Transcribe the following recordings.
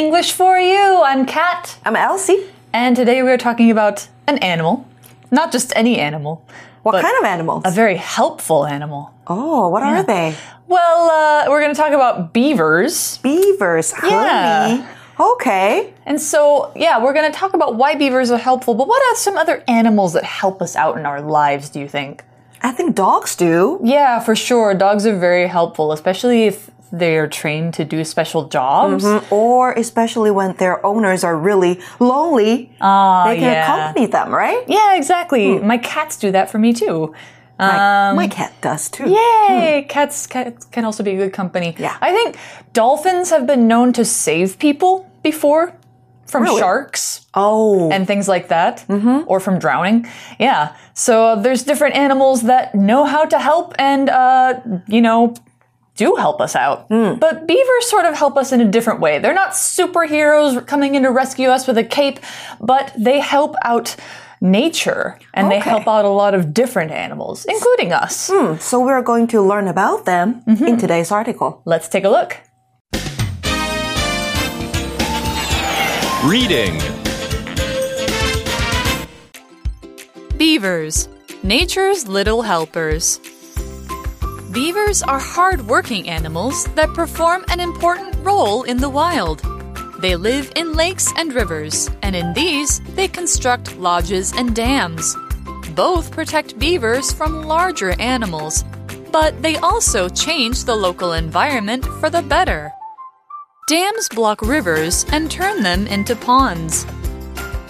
English for You. I'm Kat, I'm Elsie. and today we are talking about an animal. Not just any animal. What kind of animals? A very helpful animal. oh, what are they? Well, uh, we're going to talk about beavers. Beavers. Yeah. Honey. Okay. And so, yeah, we're going to talk about why beavers are helpful, but what are some other animals that help us out in our lives, do you think? I think dogs do. Yeah, for sure. Dogs are very helpful, especially if they are trained to do special jobs. Mm-hmm. Or especially when their owners are really lonely, Ah, they can yeah. accompany them, right? Yeah, exactly. Hmm. My cats do that for me too. My, um, my cat does too. Yay! Hmm. Cats, cats can also be a good company. Yeah. I think dolphins have been known to save people before from Really? sharks Oh. and things like that, mm-hmm. or from drowning. Yeah. So uh, there's different animals that know how to help and, uh, you know, do help us out. Hmm. But beavers sort of help us in a different way. They're not superheroes coming in to rescue us with a cape, but they help out nature and they help out a lot of different animals, including us. Hmm, so we're going to learn about them mm-hmm. in today's article. Let's take a look. Reading. Beavers, nature's little helpers. Beavers are hard-working animals that perform an important role in the wild. They live in lakes and rivers, and in these, they construct lodges and dams. Both protect beavers from larger animals, but they also change the local environment for the better. Dams block rivers and turn them into ponds.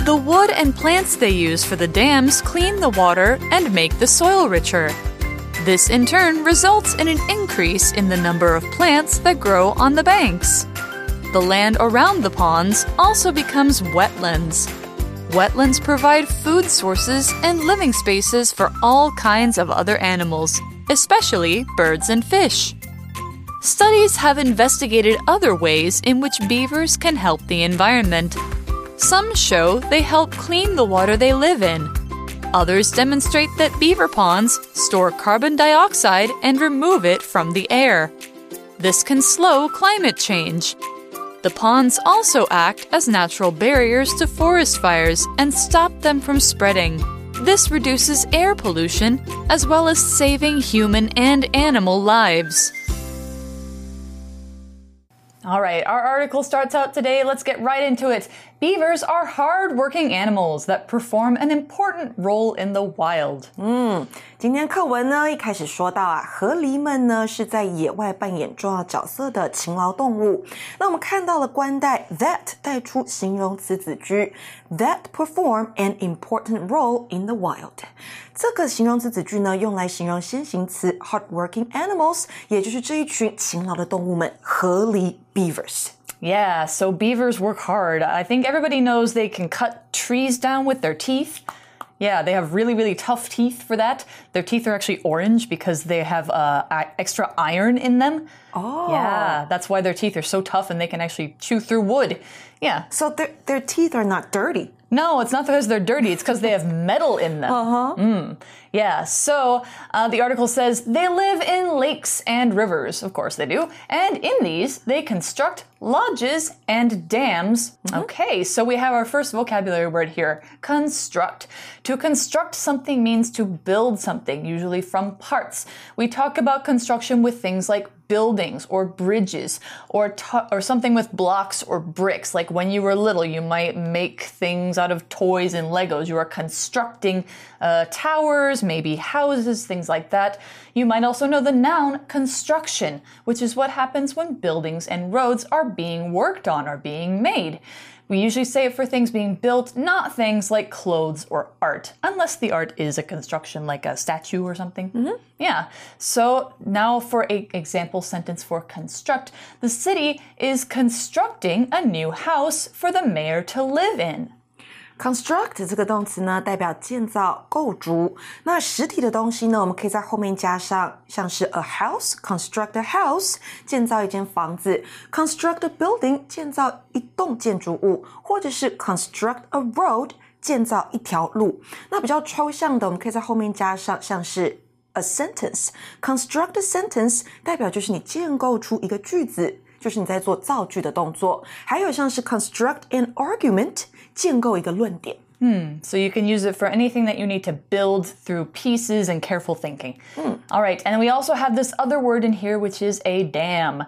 The wood and plants they use for the dams clean the water and make the soil richer. This in turn results in an increase in the number of plants that grow on the banks. The land around the ponds also becomes wetlands. Wetlands provide food sources and living spaces for all kinds of other animals, especially birds and fish. Studies have investigated other ways in which beavers can help the environment. Some show they help clean the water they live in. Others demonstrate that beaver ponds store carbon dioxide and remove it from the air. This can slow climate change. The ponds also act as natural barriers to forest fires and stop them from spreading. This reduces air pollution as well as saving human and animal lives. All right, our article starts out today. Let's get right into it. Beavers are hardworking animals that perform an important role in the wild. 嗯，今天课文呢一开始说到啊，河狸们呢是在野外扮演重要角色的勤劳动物。那我们看到了关代 that 带出形容词子句，that perform an important role in the wild。这个形容词子句呢用来形容先行词 hard-working animals，也就是这一群勤劳的动物们——河狸 beavers。Yeah, so beavers work hard. I think everybody knows they can cut trees down with their teeth. Yeah, they have really, really tough teeth for that. Their teeth are actually orange because they have uh, extra iron in them. Oh. Yeah, that's why their teeth are so tough and they can actually chew through wood. Yeah. So their their teeth are not dirty. No, it's not because they're dirty. It's because they have metal in them. Uh huh. Yeah. So uh, the article says they live in lakes and rivers. Of course they do. And in these, they construct lodges and dams. Okay. So we have our first vocabulary word here: construct. To construct something means to build something, usually from parts. We talk about construction with things like buildings or bridges or or something with blocks or bricks. Like when you were little you might make things out of toys and legos. You are constructing uh, towers maybe houses things like that. You might also know the noun construction which is what happens when buildings and roads are being worked on or being made we usually say it for things being built, not things like clothes or art, unless the art is a construction like a statue or something. Mm-hmm. Yeah. So now for a example sentence for construct, the city is constructing a new house for the mayor to live in. Construct 这个动词呢，代表建造、构筑。那实体的东西呢，我们可以在后面加上，像是 a house，construct a house，建造一间房子；construct a building，建造一栋建筑物，或者是 construct a road，建造一条路。那比较抽象的，我们可以在后面加上，像是 a sentence，construct a sentence，代表就是你建构出一个句子。就是你在做造句的动作。还有像是 construct an argument，建构一个论点。So you can use it for anything that you need to build through pieces and careful thinking. All right, and we also have this other word in here, which is a dam.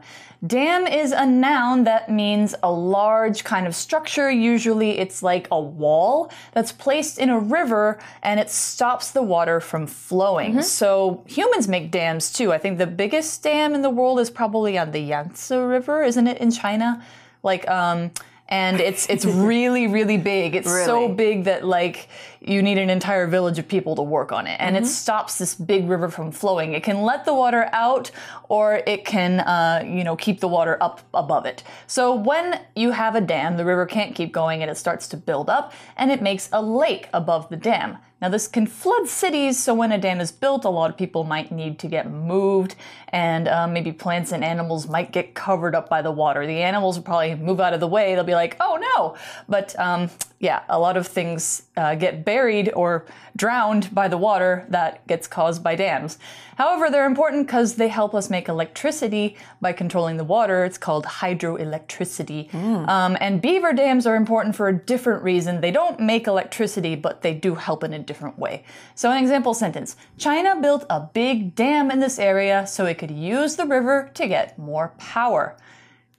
Dam is a noun that means a large kind of structure. Usually it's like a wall that's placed in a river and it stops the water from flowing. So humans make dams too. I think the biggest dam in the world is probably on the Yangtze River, isn't it, in China? Like, um, and it's it's really really big. It's so big that like you need an entire village of people to work on it, and it stops this big river from flowing. It can let the water out, or it can uh, you know keep the water up above it. So when you have a dam, the river can't keep going, and it starts to build up, and it makes a lake above the dam. Now, this can flood cities, so when a dam is built, a lot of people might need to get moved, and uh, maybe plants and animals might get covered up by the water. The animals will probably move out of the way. They'll be like, oh no! But um, yeah, a lot of things uh, get buried or drowned by the water that gets caused by dams. However, they're important because they help us make electricity by controlling the water. It's called hydroelectricity. Um, and beaver dams are important for a different reason. They don't make electricity, but they do help in a different way. So, an example sentence China built a big dam in this area so it could use the river to get more power.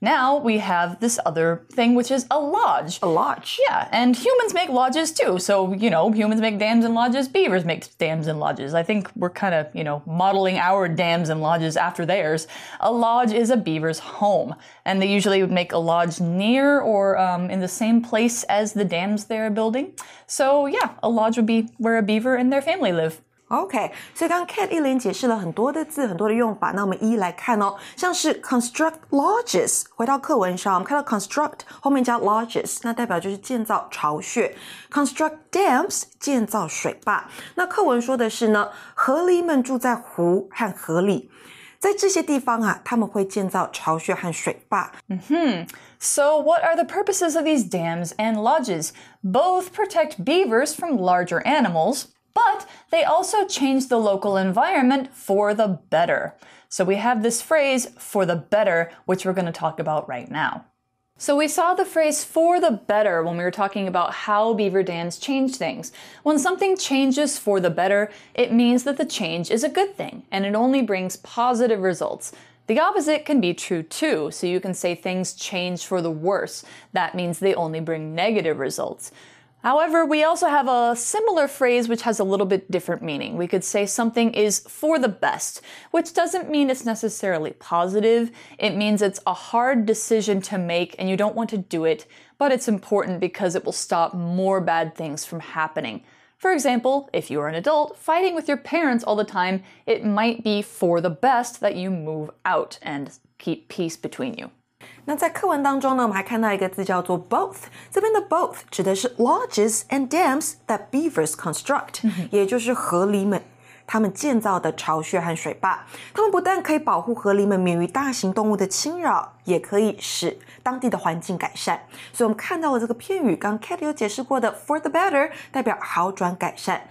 Now we have this other thing, which is a lodge. A lodge. Yeah, and humans make lodges too. So, you know, humans make dams and lodges, beavers make dams and lodges. I think we're kind of, you know, modeling our dams and lodges after theirs. A lodge is a beaver's home, and they usually would make a lodge near or um, in the same place as the dams they're building. So, yeah, a lodge would be where a beaver and their family live. OK，所以刚刚 Cat 一连解释了很多的字，很多的用法。那我们一一来看哦，像是 construct lodges，回到课文上，我们看到 construct 后面加 lodges，那代表就是建造巢穴。construct dams 建造水坝。那课文说的是呢，河狸们住在湖和河里，在这些地方啊，他们会建造巢穴和水坝。 So, what are the purposes of these dams and lodges? Both protect beavers from larger animals, but they also change the local environment for the better. So, we have this phrase, for the better, which we're going to talk about right now. So, we saw the phrase for the better when we were talking about how beaver dams change things. When something changes for the better, it means that the change is a good thing and it only brings positive results. The opposite can be true too, so you can say things change for the worse. That means they only bring negative results. However, we also have a similar phrase which has a little bit different meaning. We could say something is for the best, which doesn't mean it's necessarily positive. It means it's a hard decision to make and you don't want to do it, but it's important because it will stop more bad things from happening. For example, if you are an adult fighting with your parents all the time, it might be for the best that you move out and keep peace between you. 那在课文当中呢，我们还看到一个字叫做 both。这边的 both 指的是 lodges and dams that beavers construct，、也就是河狸们他们建造的巢穴和水坝。它们不但可以保护河狸们免于大型动物的侵扰，也可以使当地的环境改善。所以我们看到了这个片语，刚 Cat 有解释过的 for the better，代表好转改善。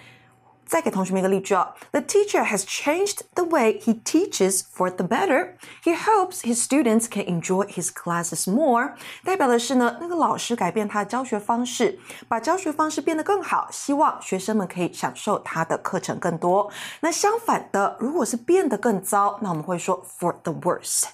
再给同学们一个例句哦，The teacher has changed the way he teaches for the better. He hopes his students can enjoy his classes more. 代表的是呢，那个老师改变他的教学方式，把教学方式变得更好，希望学生们可以享受他的课程更多。那相反的，如果是变得更糟，那我们会说 for the worse。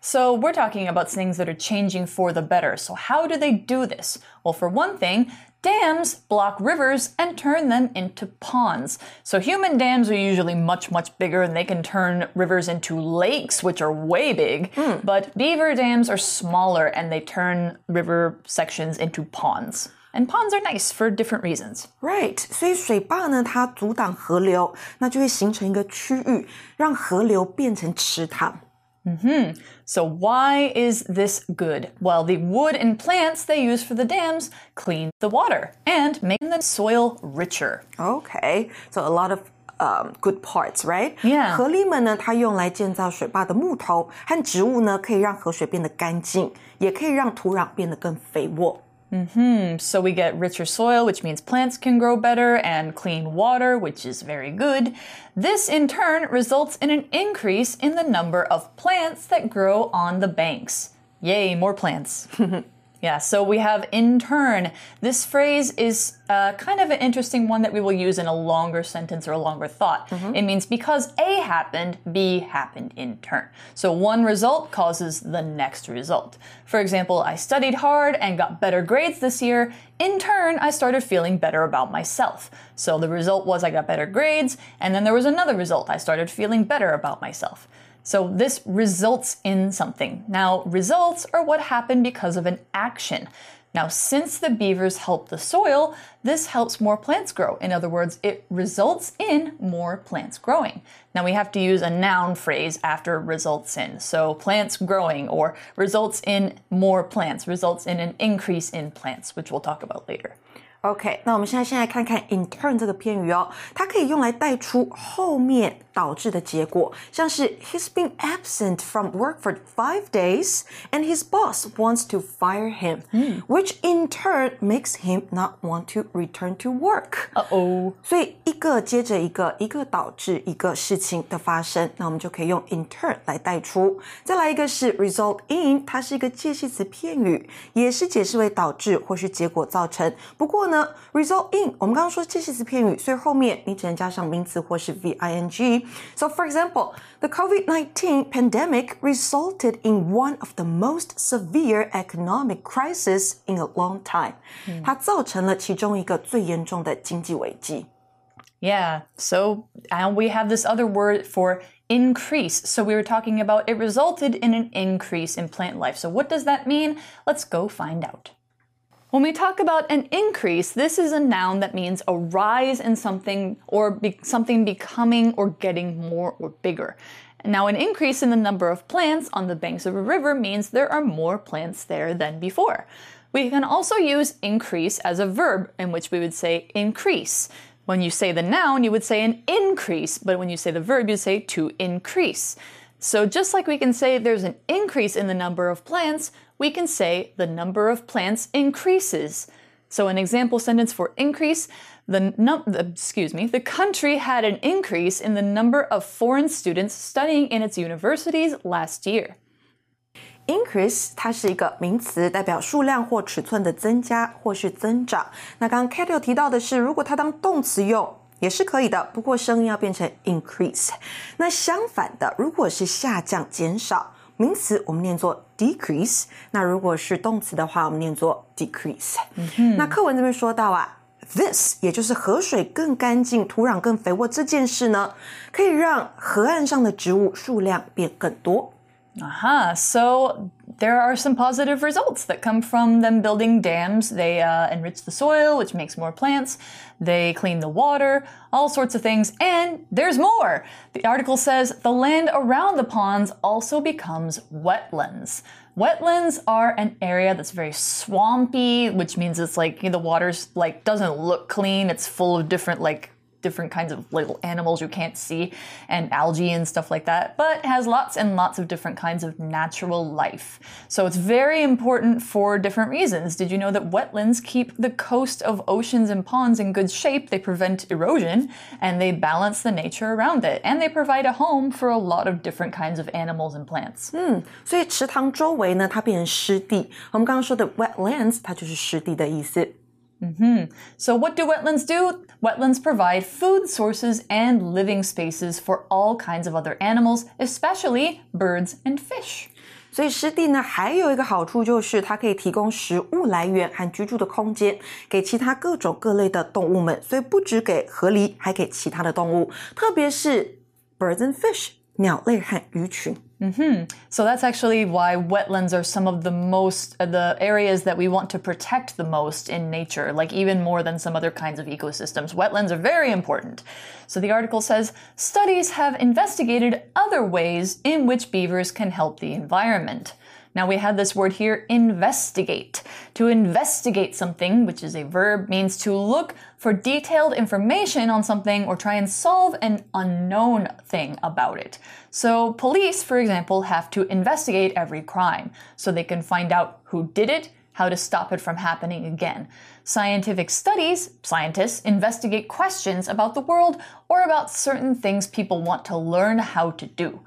So, we're talking about things that are changing for the better. So, how do they do this? Well, for one thing, dams block rivers and turn them into ponds. So, human dams are usually much, much bigger and they can turn rivers into lakes, which are way big. But beaver dams are smaller and they turn river sections into ponds. And ponds are nice for different reasons. Right，所以水坝呢，它阻挡河流，那就会形成一个区域，让河流变成池塘。 So, why is this good? Well, the wood and plants they use for the dams clean the water and make the soil richer. Okay, so a lot of um, good parts, right? Yeah. 河狸们呢，它用来建造水坝的木头和植物呢，可以让河水变得干净，也可以让土壤变得更肥沃。 Mm-hmm. So we get richer soil, which means plants can grow better, and clean water, which is very good. This in turn results in an increase in the number of plants that grow on the banks. Yay, more plants. Yeah, so we have in turn. This phrase is uh, kind of an interesting one that we will use in a longer sentence or a longer thought. It means because A happened, B happened in turn. So one result causes the next result. For example, I studied hard and got better grades this year. In turn, I started feeling better about myself. So the result was I got better grades, and then there was another result. I started feeling better about myself. So this results in something. Now, results are what happen because of an action. Now, since the beavers help the soil, this helps more plants grow. In other words, it results in more plants growing. Now, we have to use a noun phrase after results in. So, plants growing or results in more plants, results in an increase in plants, which we'll talk about later. OK，那我们现在先来看看 in turn 这个片语哦，它可以用来带出后面导致的结果，像是 He's been absent from work for five days, and his boss wants to fire him, which in turn makes him not want to return to work. 哦哦，所以一个接着一个，一个导致一个事情的发生，那我们就可以用 in turn 来带出。再来一个是 result in，它是一个介系词片语，也是解释为导致或是结果造成。不过呢 ，result in 我们刚刚说介系词片语，所以后面你只能加上名词或是 v-i-n-g。So for example, the COVID-19 pandemic resulted in one of the most severe economic crisis in a long time。它造成了其中一个最严重的经济危机。 Yeah, so and we have this other word for increase. So we were talking about it resulted in an increase in plant life. So what does that mean? Let's go find out. When we talk about an increase, this is a noun that means a rise in something or be- something becoming or getting more or bigger. Now, an increase in the number of plants on the banks of a river means there are more plants there than before. We can also use increase as a verb, in which we would say increase. When you say the noun, you would say an increase, but when you say the verb, you say to increase. So just like we can say there's an increase in the number of plants, we can say the number of plants increases. So an example sentence for increase, the num- the- excuse me, the country had an increase in the number of foreign students studying in its universities last year. Increase 它是一个名词，代表数量或尺寸的增加或是增长。那刚刚 Kate 有提到的是，如果它当动词用也是可以的，不过声音要变成 increase。那相反的，如果是下降、减少， 名词我们念作 decrease。那如果是动词的话，我们念作 decrease。那课文这边说到啊。This 也就是河水更干净、土壤更肥沃这件事呢，可以让河岸上的植物数量变更多。Aha, so there are some positive results that come from them building dams. They uh, enrich the soil, which makes more plants. They clean the water, all sorts of things. And there's more. The article says the land around the ponds also becomes wetlands. Wetlands are an area that's very swampy, which means it's like you know, the water's like doesn't look clean. It's full of different like different kinds of little animals you can't see and algae and stuff like that, but has lots and lots of different kinds of natural life. So it's very important for different reasons. Did you know that wetlands keep the coast of oceans and ponds in good shape? They prevent erosion and they balance the nature around it. And they provide a home for a lot of different kinds of animals and plants. 所以池塘周围呢，它变成湿地。我们刚刚说的 wetlands，它就是湿地的意思。 So, what do wetlands do? Wetlands provide food sources and living spaces for all kinds of other animals, especially birds and fish. 所以湿地呢，还有一个好处就是它可以提供食物来源和居住的空间给其他各种各类的动物们。所以不只给河狸，还给其他的动物，特别是 birds and fish 鸟类和鱼群。 So that's actually why wetlands are some of the most uh, the areas that we want to protect the most in nature, like even more than some other kinds of ecosystems. Wetlands are very important. So the article says studies have investigated other ways in which beavers can help the environment. Now we have this word here, investigate. To investigate something, which is a verb, means to look for detailed information on something or try and solve an unknown thing about it. So police, for example, have to investigate every crime so they can find out who did it how to stop it from happening again. Scientific studies, scientists investigate questions about the world or about certain things people want to learn how to do.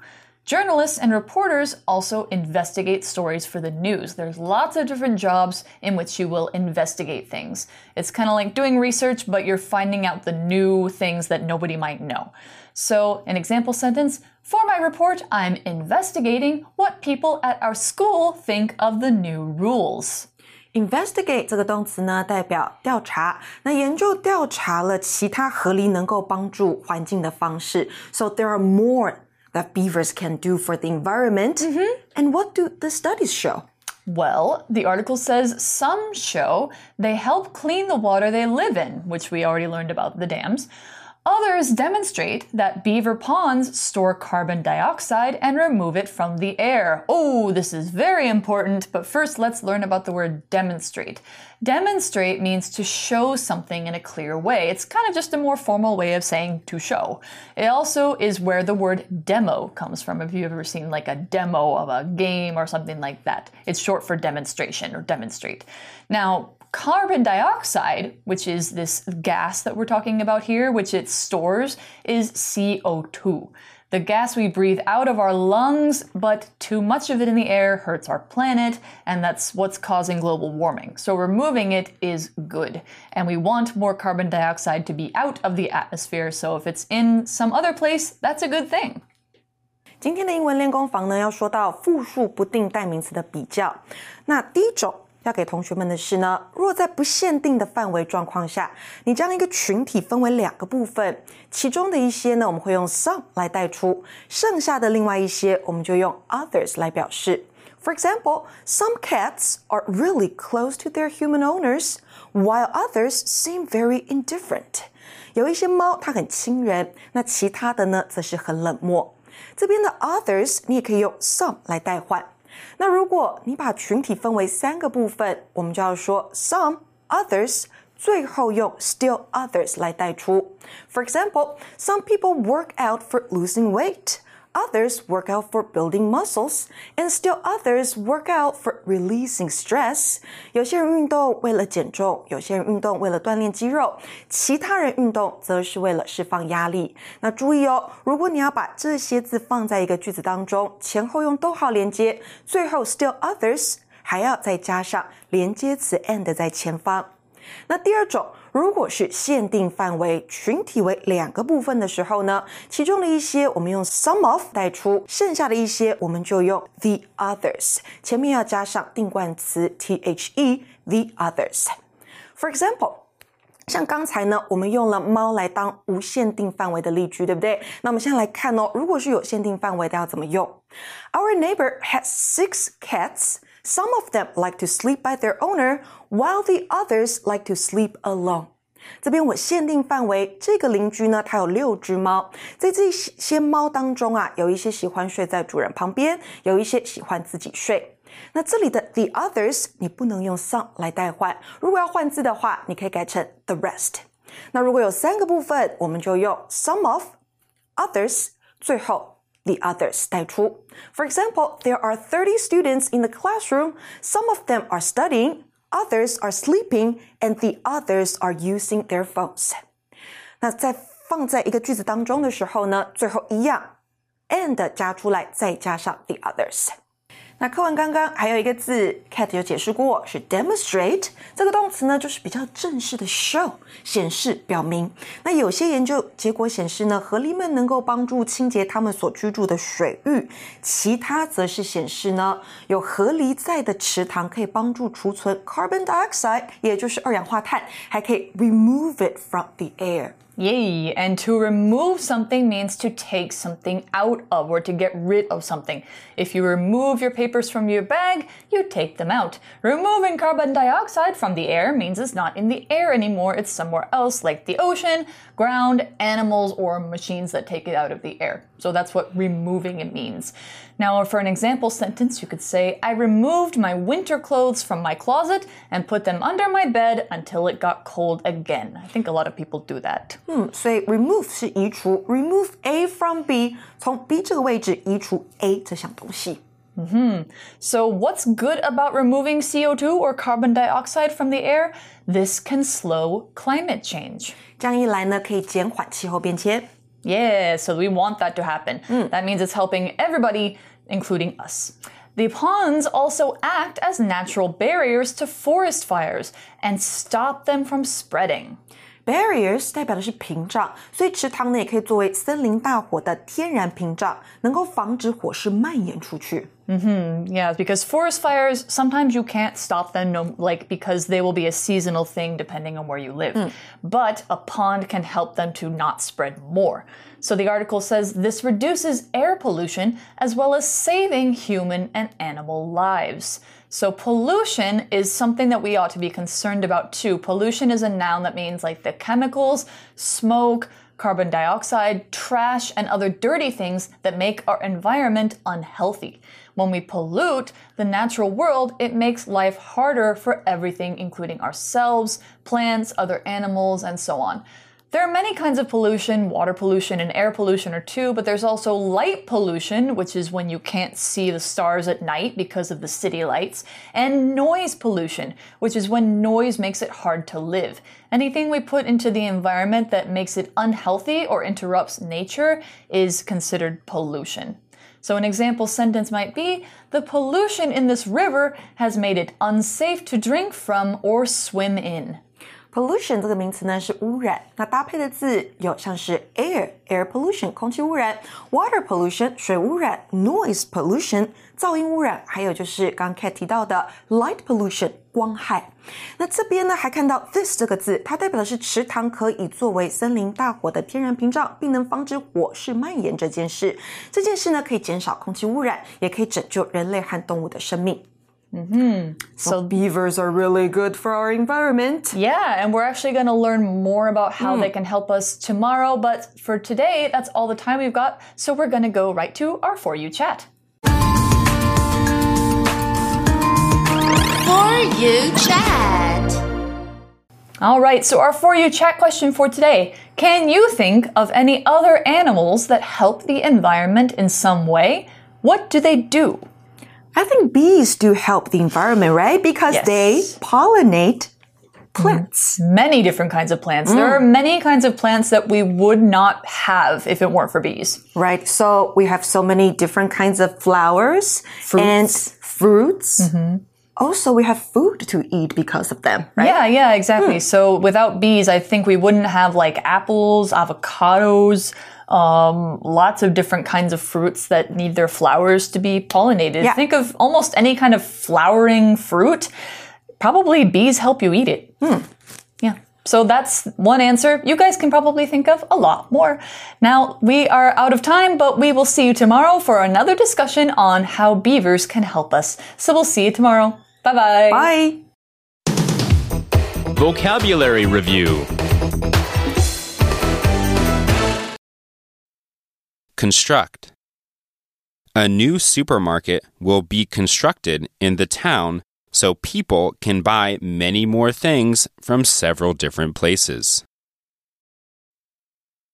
Journalists and reporters also investigate stories for the news. There's lots of different jobs in which you will investigate things. It's kind of like doing research, but you're finding out the new things that nobody might know. So, an example sentence For my report, I'm investigating what people at our school think of the new rules. Investigate 这个动词呢，代表调查。那研究调查了其他河狸能够帮助环境的方式。So there are more that beavers can do for the environment. Mm-hmm. And what do the studies show? Well, the article says some show they help clean the water they live in, which we already learned about the dams. Others demonstrate that beaver ponds store carbon dioxide and remove it from the air. Oh, this is very important, but first let's learn about the word demonstrate. Demonstrate means to show something in a clear way. It's kind of just a more formal way of saying to show. It also is where the word demo comes from. If you've ever seen like a demo of a game or something like that, it's short for demonstration or demonstrate. Now, carbon dioxide, which is this gas that we're talking about here, which it stores, is CO2 The gas we breathe out of our lungs, but too much of it in the air hurts our planet, and that's what's causing global warming. So removing it is good. And we want more carbon dioxide to be out of the atmosphere, so if it's in some other place, that's a good thing. 今天的英文练功房呢，要说到复数不定代名词的比较。那第一种 要给同学们的是呢，若在不限定的范围状况下，你将一个群体分为两个部分，其中的一些呢，我们会用 some 来带出，剩下的另外一些，我们就用 others 来表示。For example, some cats are really close to their human owners, while others seem very indifferent. 有一些猫它很亲人，那其他的呢，则是很冷漠。这边的 others 你也可以用 some 来代换。那如果你把群体分为三个部分，我们就要说 some others，最后用 still others 来带出。For example, some people work out for losing weight. Others work out for building muscles, and still others work out for releasing stress. 有些人运动为了减重，有些人运动为了锻炼肌肉，其他人运动则是为了释放压力。那注意哦，如果你要把这些字放在一个句子当中，前后用逗号连接，最后 still others 还要再加上连接词 and 在前方。那第二种，如果是限定范围群体为两个部分的时候呢，其中的一些我们用 some of 带出，剩下的一些我们就用 the others，前面要加上定冠词 the others。For example。像刚才呢，我们用了猫来当无限定范围的例句，对不对？那我们现在来看哦，如果是有限定范围的要怎么用？Our neighbor has six cats. Some of them like to sleep by their owner, while the others like to sleep alone. 这边我限定范围，这个邻居呢，他有六只猫，在这些猫当中啊，有一些喜欢睡在主人旁边，有一些喜欢自己睡。那这里的 the others 你不能用 some 来代换，如果要换字的话，你可以改成 the rest。那如果有三个部分，我们就用 some of others，最后。the others 带出。For example, there are 30 students in the classroom. Some of them are studying, others are sleeping, and the others are using their phones. 那在放在一个句子当中的时候呢，最后一样 and 加出来，再加上 the others。 那课文刚刚还有一个字，Cat 有解释过，是 demonstrate 这个动词呢，就是比较正式的 show 显示表明。那有些研究结果显示呢，河狸们能够帮助清洁他们所居住的水域，其他则是显示呢，有河狸在的池塘可以帮助储存 carbon dioxide，也就是二氧化碳，还可以 remove it from the air。Yay, and to remove something means to take something out of or to get rid of something. If you remove your papers from your bag, you take them out. Removing carbon dioxide from the air means it's not in the air anymore, it's somewhere else, like the ocean, ground, animals, or machines that take it out of the air. So that's what removing it means. Now, for an example sentence, you could say, I removed my winter clothes from my closet and put them under my bed until it got cold again. I think a lot of people do that. 嗯，所以 remove 是移除，remove A from B，从 B 这个位置移除 A 这项东西。 So, what's good about removing CO2 or carbon dioxide from the air? This can slow climate change. 这样一来呢，可以减缓气候变迁。 Yeah, so we want that to happen. Hmm. That means it's helping everybody, including us. The ponds also act as natural barriers to forest fires and stop them from spreading. Barriers 代表的是屏障，所以池塘呢也可以作为森林大火的天然屏障，能够防止火势蔓延出去。 Yeah, because forest fires, sometimes you can't stop them, no, like because they will be a seasonal thing depending on where you live. But a pond can help them to not spread more. So the article says this reduces air pollution as well as saving human and animal lives. So pollution is something that we ought to be concerned about too. Pollution is a noun that means like the chemicals, smoke, carbon dioxide, trash, and other dirty things that make our environment unhealthy. When we pollute the natural world, it makes life harder for everything, including ourselves, plants, other animals, and so on. There are many kinds of pollution. Water pollution and air pollution are two, but there's also light pollution, which is when you can't see the stars at night because of the city lights, and noise pollution, which is when noise makes it hard to live. Anything we put into the environment that makes it unhealthy or interrupts nature is considered pollution. So, an example sentence might be The pollution in this river has made it unsafe to drink from or swim in. Pollution 这个名词呢是污染，那搭配的字有像是 air air pollution 空气污染，water pollution 水污染，noise pollution 噪音污染，还有就是刚 Cat 提到的 light pollution 光害。那这边呢还看到 this 这个字，它代表的是池塘可以作为森林大火的天然屏障，并能防止火势蔓延这件事。这件事呢可以减少空气污染，也可以拯救人类和动物的生命。Mm-hmm. So beavers are really good for our environment. Yeah, and we're actually going to learn more about how hmm. they can help us tomorrow. But for today, that's all the time we've got. So we're going to go right to our For You chat. For you chat. All right, so our For You chat question for today Can you think of any other animals that help the environment in some way? What do they do? I think bees do help the environment, right? Because Yes. they pollinate plants. Mm, many different kinds of plants. There mm. are many kinds of plants that we would not have if it weren't for bees. Right. So we have so many different kinds of flowers and fruits. Mm-hmm. Also, we have food to eat because of them, right? Yeah, yeah, exactly. Hmm. So without bees, I think we wouldn't have like apples, avocados, um, lots of different kinds of fruits that need their flowers to be pollinated. Yeah. Think of almost any kind of flowering fruit. Probably bees help you eat it. Yeah. So that's one answer. You guys can probably think of a lot more. Now, we are out of time, but we will see you tomorrow for another discussion on how beavers can help us. So we'll see you tomorrow. Bye bye. Bye. Vocabulary Review Construct A new supermarket will be constructed in the town so people can buy many more things from several different places.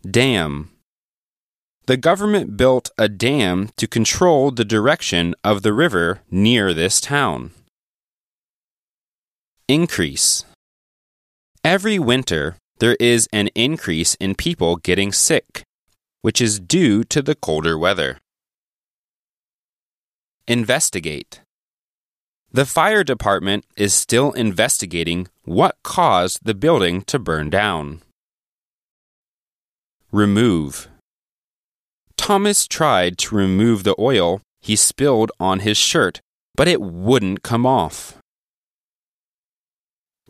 Dam The government built a dam to control the direction of the river near this town. Increase Every winter, there is an increase in people getting sick, which is due to the colder weather. Investigate. The fire department is still investigating what caused the building to burn down. Remove. Thomas tried to remove the oil he spilled on his shirt, but it wouldn't come off.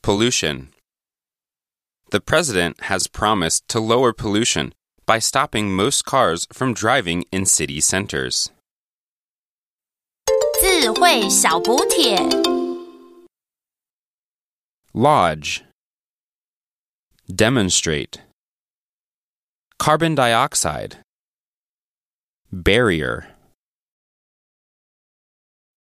Pollution. The president has promised to lower pollution by stopping most cars from driving in city centers. 智慧小补帖。 Lodge. Demonstrate. Carbon dioxide. Barrier.